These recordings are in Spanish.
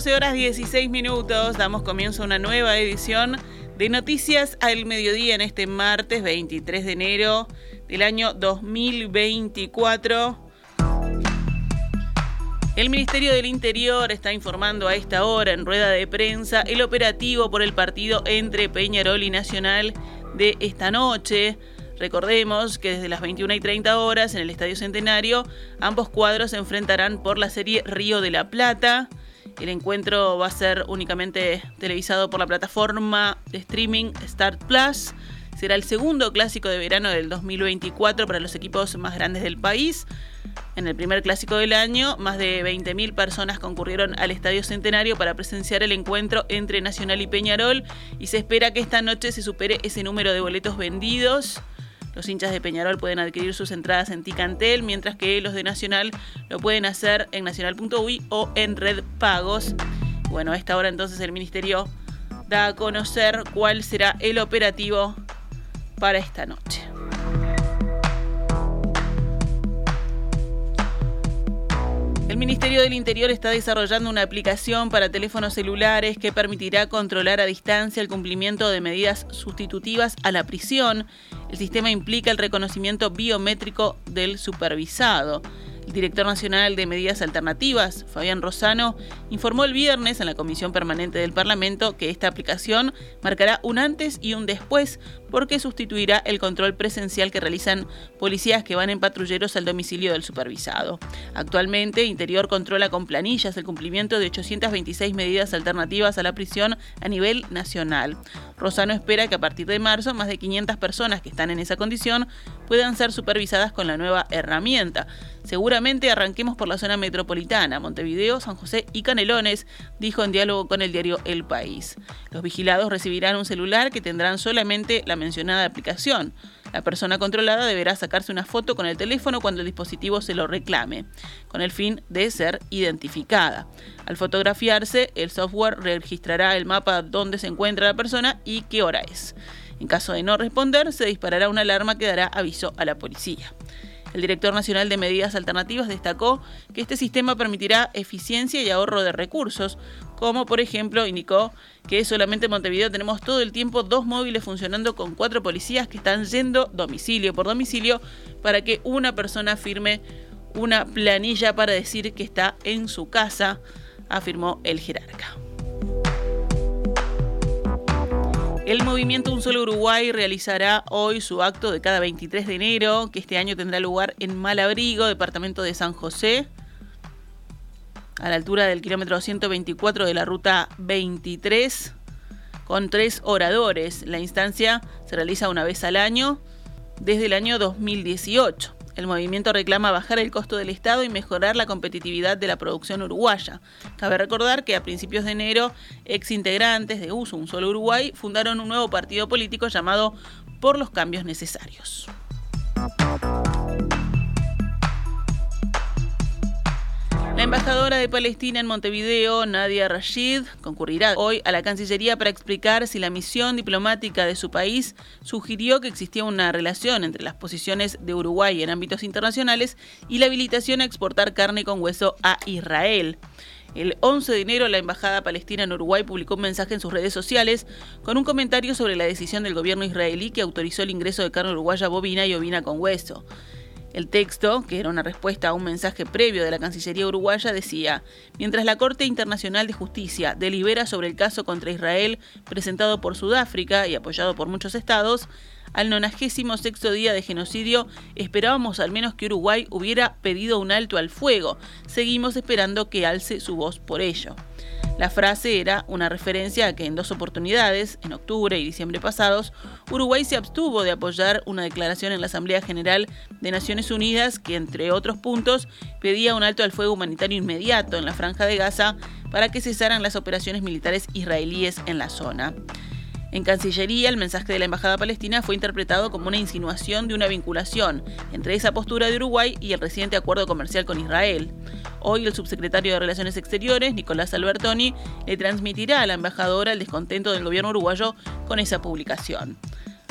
12 horas 16 minutos damos comienzo a una nueva edición de Noticias al Mediodía en este martes 23 de enero del año 2024. El Ministerio del Interior está informando a esta hora en rueda de prensa el operativo por el partido entre Peñarol y Nacional de esta noche. Recordemos que desde las 21 y 30 horas en el Estadio Centenario ambos cuadros se enfrentarán por la serie Río de la Plata. El encuentro va a ser únicamente televisado por la plataforma de streaming Start Plus. Será el segundo clásico de verano del 2024 para los equipos más grandes del país. En el primer clásico del año, más de 20.000 personas concurrieron al Estadio Centenario para presenciar el encuentro entre Nacional y Peñarol y se espera que esta noche se supere ese número de boletos vendidos. Los hinchas de Peñarol pueden adquirir sus entradas en Ticantel, mientras que los de Nacional lo pueden hacer en nacional.ui o en Red Pagos. Bueno, a esta hora entonces el Ministerio da a conocer cuál será el operativo para esta noche. El Ministerio del Interior está desarrollando una aplicación para teléfonos celulares que permitirá controlar a distancia el cumplimiento de medidas sustitutivas a la prisión. El sistema implica el reconocimiento biométrico del supervisado. El director nacional de Medidas Alternativas, Fabián Rosano, informó el viernes en la Comisión Permanente del Parlamento que esta aplicación marcará un antes y un después porque sustituirá el control presencial que realizan policías que van en patrulleros al domicilio del supervisado. Actualmente, Interior controla con planillas el cumplimiento de 826 medidas alternativas a la prisión a nivel nacional. Rosano espera que a partir de marzo más de 500 personas que están en esa condición puedan ser supervisadas con la nueva herramienta. Seguramente arranquemos por la zona metropolitana, Montevideo, San José y Canelones, dijo en diálogo con el diario El País. Los vigilados recibirán un celular que tendrán solamente la mencionada aplicación. La persona controlada deberá sacarse una foto con el teléfono cuando el dispositivo se lo reclame, con el fin de ser identificada. Al fotografiarse, el software registrará el mapa donde se encuentra la persona y qué hora es. En caso de no responder, se disparará una alarma que dará aviso a la policía. El director nacional de Medidas Alternativas destacó que este sistema permitirá eficiencia y ahorro de recursos, como por ejemplo indicó que solamente en Montevideo tenemos todo el tiempo dos móviles funcionando con cuatro policías que están yendo domicilio por domicilio para que una persona firme una planilla para decir que está en su casa, afirmó el jerarca. El movimiento Un Solo Uruguay realizará hoy su acto de cada 23 de enero, que este año tendrá lugar en Malabrigo, departamento de San José, a la altura del kilómetro 124 de la ruta 23, con tres oradores. La instancia se realiza una vez al año desde el año 2018. El movimiento reclama bajar el costo del Estado y mejorar la competitividad de la producción uruguaya. Cabe recordar que a principios de enero, ex integrantes de Uso Un Solo Uruguay fundaron un nuevo partido político llamado Por los Cambios Necesarios. Embajadora de Palestina en Montevideo, Nadia Rashid, concurrirá hoy a la Cancillería para explicar si la misión diplomática de su país sugirió que existía una relación entre las posiciones de Uruguay en ámbitos internacionales y la habilitación a exportar carne con hueso a Israel. El 11 de enero, la Embajada Palestina en Uruguay publicó un mensaje en sus redes sociales con un comentario sobre la decisión del gobierno israelí que autorizó el ingreso de carne uruguaya bovina y ovina con hueso. El texto, que era una respuesta a un mensaje previo de la Cancillería uruguaya, decía, mientras la Corte Internacional de Justicia delibera sobre el caso contra Israel presentado por Sudáfrica y apoyado por muchos estados, al 96 día de genocidio esperábamos al menos que Uruguay hubiera pedido un alto al fuego. Seguimos esperando que alce su voz por ello. La frase era una referencia a que en dos oportunidades, en octubre y diciembre pasados, Uruguay se abstuvo de apoyar una declaración en la Asamblea General de Naciones Unidas que, entre otros puntos, pedía un alto al fuego humanitario inmediato en la franja de Gaza para que cesaran las operaciones militares israelíes en la zona. En Cancillería, el mensaje de la Embajada Palestina fue interpretado como una insinuación de una vinculación entre esa postura de Uruguay y el reciente acuerdo comercial con Israel. Hoy el subsecretario de Relaciones Exteriores, Nicolás Albertoni, le transmitirá a la embajadora el descontento del gobierno uruguayo con esa publicación.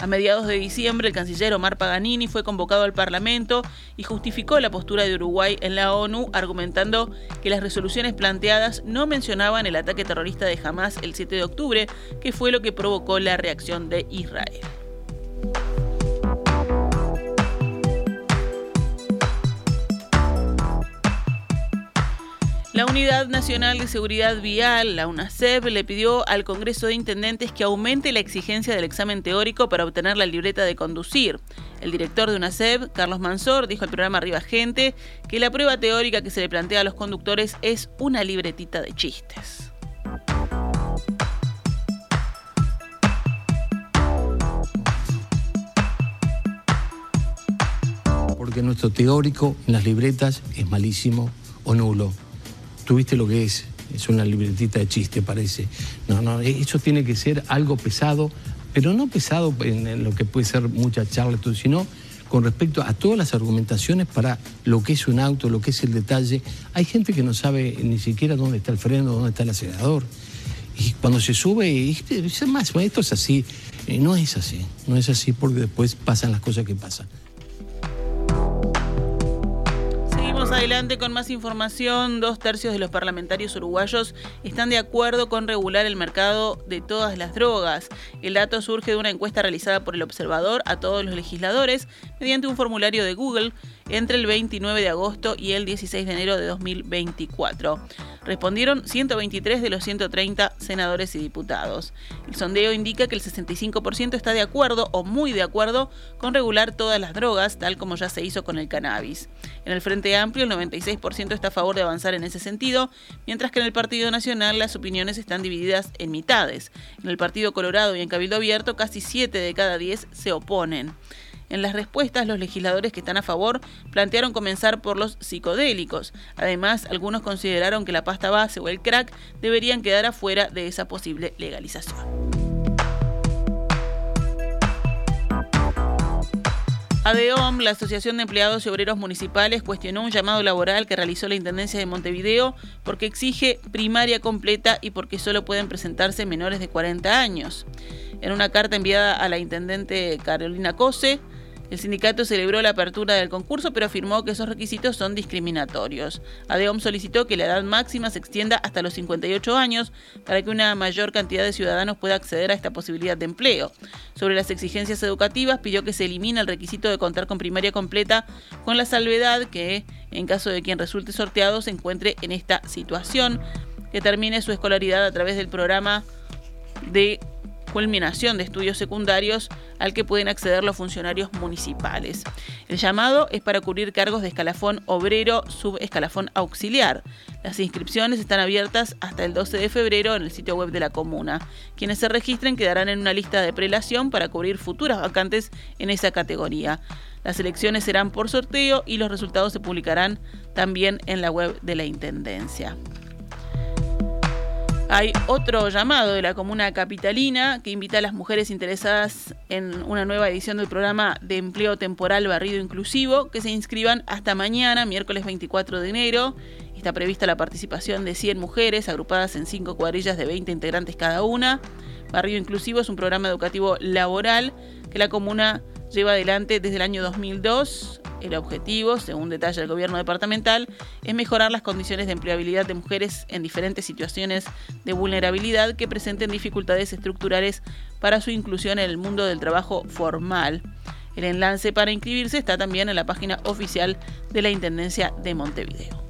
A mediados de diciembre, el canciller Omar Paganini fue convocado al Parlamento y justificó la postura de Uruguay en la ONU, argumentando que las resoluciones planteadas no mencionaban el ataque terrorista de Hamas el 7 de octubre, que fue lo que provocó la reacción de Israel. La Unidad Nacional de Seguridad Vial, la UNACEP, le pidió al Congreso de Intendentes que aumente la exigencia del examen teórico para obtener la libreta de conducir. El director de UNACEP, Carlos Mansor, dijo al programa Arriba Gente que la prueba teórica que se le plantea a los conductores es una libretita de chistes. Porque nuestro teórico en las libretas es malísimo o nulo tuviste lo que es, es una libretita de chiste, parece. No, no, eso tiene que ser algo pesado, pero no pesado en, lo que puede ser mucha charla, sino con respecto a todas las argumentaciones para lo que es un auto, lo que es el detalle. Hay gente que no sabe ni siquiera dónde está el freno, dónde está el acelerador. Y cuando se sube, es más, esto es así. No es así, no es así porque después pasan las cosas que pasan. Adelante con más información. Dos tercios de los parlamentarios uruguayos están de acuerdo con regular el mercado de todas las drogas. El dato surge de una encuesta realizada por el observador a todos los legisladores mediante un formulario de Google entre el 29 de agosto y el 16 de enero de 2024. Respondieron 123 de los 130 senadores y diputados. El sondeo indica que el 65% está de acuerdo o muy de acuerdo con regular todas las drogas, tal como ya se hizo con el cannabis. En el Frente Amplio, el 96% está a favor de avanzar en ese sentido, mientras que en el Partido Nacional las opiniones están divididas en mitades. En el Partido Colorado y en Cabildo Abierto, casi 7 de cada 10 se oponen. En las respuestas, los legisladores que están a favor plantearon comenzar por los psicodélicos. Además, algunos consideraron que la pasta base o el crack deberían quedar afuera de esa posible legalización. ADEOM, la Asociación de Empleados y Obreros Municipales, cuestionó un llamado laboral que realizó la Intendencia de Montevideo porque exige primaria completa y porque solo pueden presentarse menores de 40 años. En una carta enviada a la Intendente Carolina Cose, el sindicato celebró la apertura del concurso, pero afirmó que esos requisitos son discriminatorios. ADEOM solicitó que la edad máxima se extienda hasta los 58 años para que una mayor cantidad de ciudadanos pueda acceder a esta posibilidad de empleo. Sobre las exigencias educativas, pidió que se elimine el requisito de contar con primaria completa, con la salvedad que, en caso de quien resulte sorteado, se encuentre en esta situación, que termine su escolaridad a través del programa de culminación de estudios secundarios al que pueden acceder los funcionarios municipales. El llamado es para cubrir cargos de escalafón obrero, subescalafón auxiliar. Las inscripciones están abiertas hasta el 12 de febrero en el sitio web de la comuna. Quienes se registren quedarán en una lista de prelación para cubrir futuras vacantes en esa categoría. Las elecciones serán por sorteo y los resultados se publicarán también en la web de la Intendencia. Hay otro llamado de la comuna capitalina que invita a las mujeres interesadas en una nueva edición del programa de empleo temporal barrido inclusivo que se inscriban hasta mañana, miércoles 24 de enero. Está prevista la participación de 100 mujeres agrupadas en 5 cuadrillas de 20 integrantes cada una. Barrido Inclusivo es un programa educativo laboral que la comuna lleva adelante desde el año 2002 el objetivo, según detalla el gobierno departamental, es mejorar las condiciones de empleabilidad de mujeres en diferentes situaciones de vulnerabilidad que presenten dificultades estructurales para su inclusión en el mundo del trabajo formal. El enlace para inscribirse está también en la página oficial de la Intendencia de Montevideo.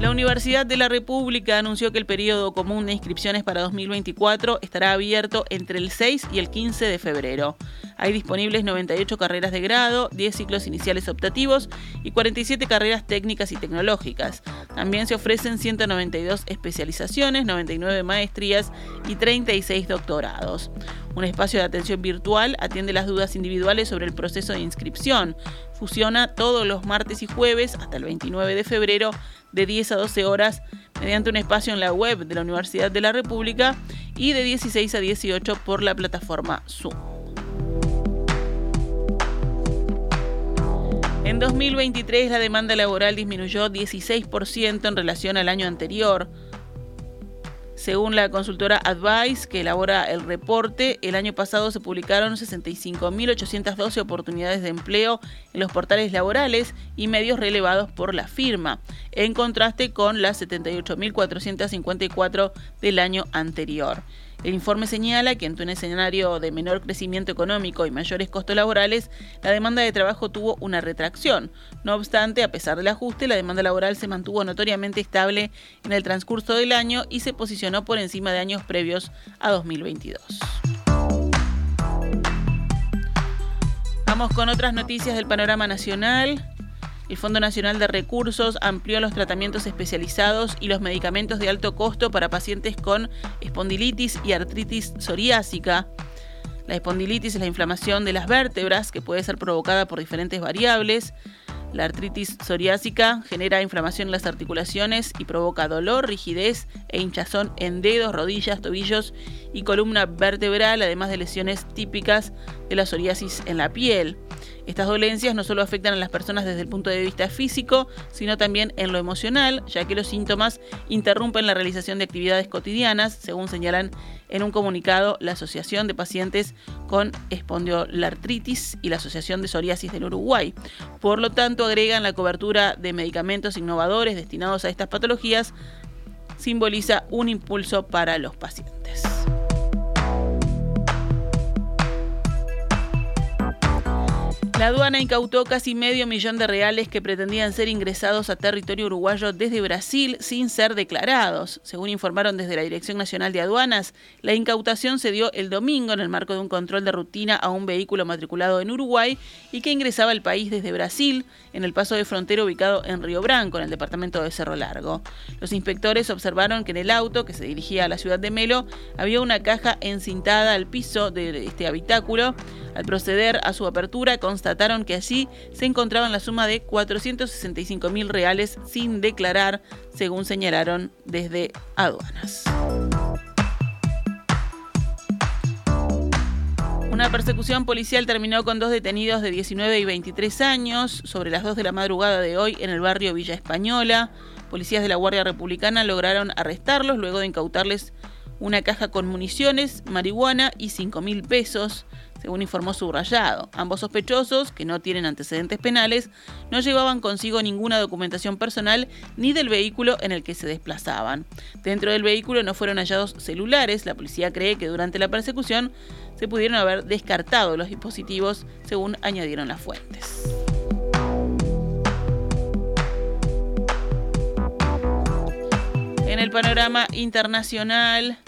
La Universidad de la República anunció que el periodo común de inscripciones para 2024 estará abierto entre el 6 y el 15 de febrero. Hay disponibles 98 carreras de grado, 10 ciclos iniciales optativos y 47 carreras técnicas y tecnológicas. También se ofrecen 192 especializaciones, 99 maestrías y 36 doctorados. Un espacio de atención virtual atiende las dudas individuales sobre el proceso de inscripción. Fusiona todos los martes y jueves hasta el 29 de febrero de 10 a 12 horas mediante un espacio en la web de la Universidad de la República y de 16 a 18 por la plataforma Zoom. En 2023 la demanda laboral disminuyó 16% en relación al año anterior Según la consultora Advice, que elabora el reporte, el año pasado se publicaron 65.812 oportunidades de empleo en los portales laborales y medios relevados por la firma, en contraste con las 78.454 del año anterior. El informe señala que ante un escenario de menor crecimiento económico y mayores costos laborales, la demanda de trabajo tuvo una retracción. No obstante, a pesar del ajuste, la demanda laboral se mantuvo notoriamente estable en el transcurso del año y se posicionó por encima de años previos a 2022. Vamos con otras noticias del panorama nacional. El Fondo Nacional de Recursos amplió los tratamientos especializados y los medicamentos de alto costo para pacientes con espondilitis y artritis psoriásica. La espondilitis es la inflamación de las vértebras que puede ser provocada por diferentes variables. La artritis psoriásica genera inflamación en las articulaciones y provoca dolor, rigidez e hinchazón en dedos, rodillas, tobillos y columna vertebral, además de lesiones típicas de la psoriasis en la piel. Estas dolencias no solo afectan a las personas desde el punto de vista físico, sino también en lo emocional, ya que los síntomas interrumpen la realización de actividades cotidianas, según señalan en un comunicado la Asociación de Pacientes con Espondiolartritis y la Asociación de Psoriasis del Uruguay. Por lo tanto, agregan la cobertura de medicamentos innovadores destinados a estas patologías, simboliza un impulso para los pacientes. La aduana incautó casi medio millón de reales que pretendían ser ingresados a territorio uruguayo desde Brasil sin ser declarados. Según informaron desde la Dirección Nacional de Aduanas, la incautación se dio el domingo en el marco de un control de rutina a un vehículo matriculado en Uruguay y que ingresaba al país desde Brasil en el paso de frontera ubicado en Río Branco, en el departamento de Cerro Largo. Los inspectores observaron que en el auto que se dirigía a la ciudad de Melo había una caja encintada al piso de este habitáculo. Al proceder a su apertura, constataron que allí se encontraban la suma de 465 mil reales sin declarar, según señalaron desde aduanas. Una persecución policial terminó con dos detenidos de 19 y 23 años sobre las 2 de la madrugada de hoy en el barrio Villa Española. Policías de la Guardia Republicana lograron arrestarlos luego de incautarles una caja con municiones, marihuana y 5 mil pesos según informó Subrayado. Ambos sospechosos, que no tienen antecedentes penales, no llevaban consigo ninguna documentación personal ni del vehículo en el que se desplazaban. Dentro del vehículo no fueron hallados celulares. La policía cree que durante la persecución se pudieron haber descartado los dispositivos, según añadieron las fuentes. En el panorama internacional,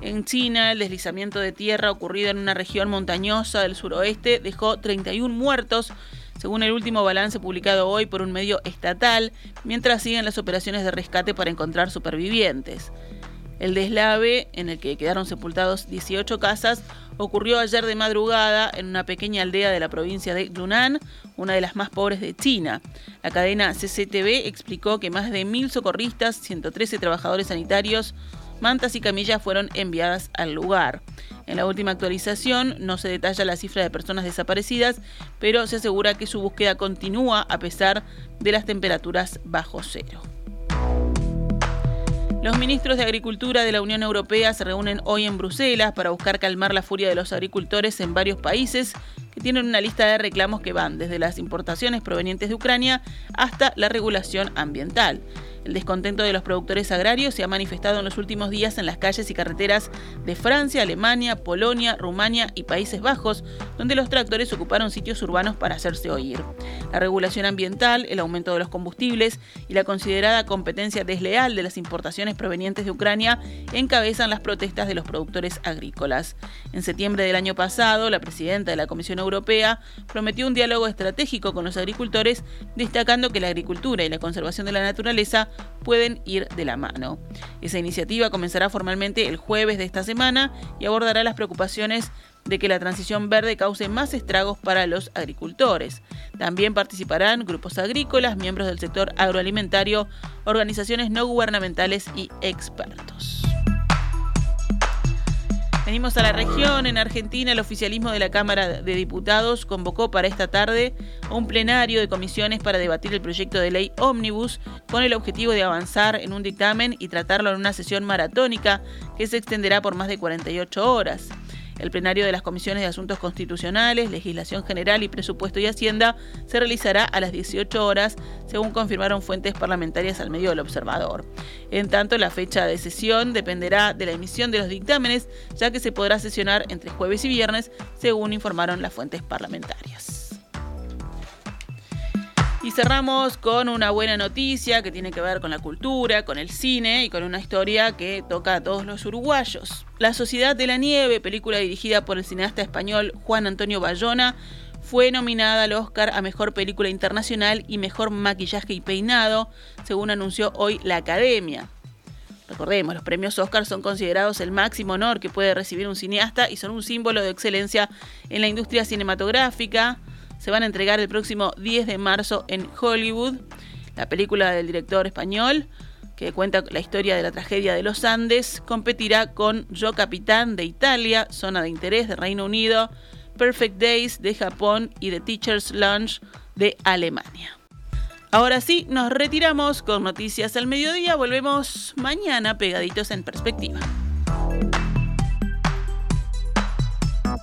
en China, el deslizamiento de tierra ocurrido en una región montañosa del suroeste dejó 31 muertos, según el último balance publicado hoy por un medio estatal, mientras siguen las operaciones de rescate para encontrar supervivientes. El deslave, en el que quedaron sepultados 18 casas, ocurrió ayer de madrugada en una pequeña aldea de la provincia de Yunnan, una de las más pobres de China. La cadena CCTV explicó que más de mil socorristas, 113 trabajadores sanitarios, mantas y camillas fueron enviadas al lugar. En la última actualización no se detalla la cifra de personas desaparecidas, pero se asegura que su búsqueda continúa a pesar de las temperaturas bajo cero. Los ministros de Agricultura de la Unión Europea se reúnen hoy en Bruselas para buscar calmar la furia de los agricultores en varios países que tienen una lista de reclamos que van desde las importaciones provenientes de Ucrania hasta la regulación ambiental. El descontento de los productores agrarios se ha manifestado en los últimos días en las calles y carreteras de Francia, Alemania, Polonia, Rumania y Países Bajos, donde los tractores ocuparon sitios urbanos para hacerse oír. La regulación ambiental, el aumento de los combustibles y la considerada competencia desleal de las importaciones provenientes de Ucrania encabezan las protestas de los productores agrícolas. En septiembre del año pasado, la presidenta de la Comisión Europea prometió un diálogo estratégico con los agricultores, destacando que la agricultura y la conservación de la naturaleza pueden ir de la mano. Esa iniciativa comenzará formalmente el jueves de esta semana y abordará las preocupaciones de que la transición verde cause más estragos para los agricultores. También participarán grupos agrícolas, miembros del sector agroalimentario, organizaciones no gubernamentales y expertos. Venimos a la región. En Argentina, el oficialismo de la Cámara de Diputados convocó para esta tarde un plenario de comisiones para debatir el proyecto de ley Omnibus con el objetivo de avanzar en un dictamen y tratarlo en una sesión maratónica que se extenderá por más de 48 horas. El plenario de las comisiones de Asuntos Constitucionales, Legislación General y Presupuesto y Hacienda se realizará a las 18 horas, según confirmaron fuentes parlamentarias al medio del observador. En tanto, la fecha de sesión dependerá de la emisión de los dictámenes, ya que se podrá sesionar entre jueves y viernes, según informaron las fuentes parlamentarias. Y cerramos con una buena noticia que tiene que ver con la cultura, con el cine y con una historia que toca a todos los uruguayos. La Sociedad de la Nieve, película dirigida por el cineasta español Juan Antonio Bayona, fue nominada al Oscar a Mejor Película Internacional y Mejor Maquillaje y Peinado, según anunció hoy la Academia. Recordemos, los premios Oscar son considerados el máximo honor que puede recibir un cineasta y son un símbolo de excelencia en la industria cinematográfica se van a entregar el próximo 10 de marzo en Hollywood. La película del director español, que cuenta la historia de la tragedia de los Andes, competirá con Yo Capitán de Italia, Zona de Interés de Reino Unido, Perfect Days de Japón y The Teacher's Lunch de Alemania. Ahora sí, nos retiramos con noticias al mediodía. Volvemos mañana pegaditos en perspectiva.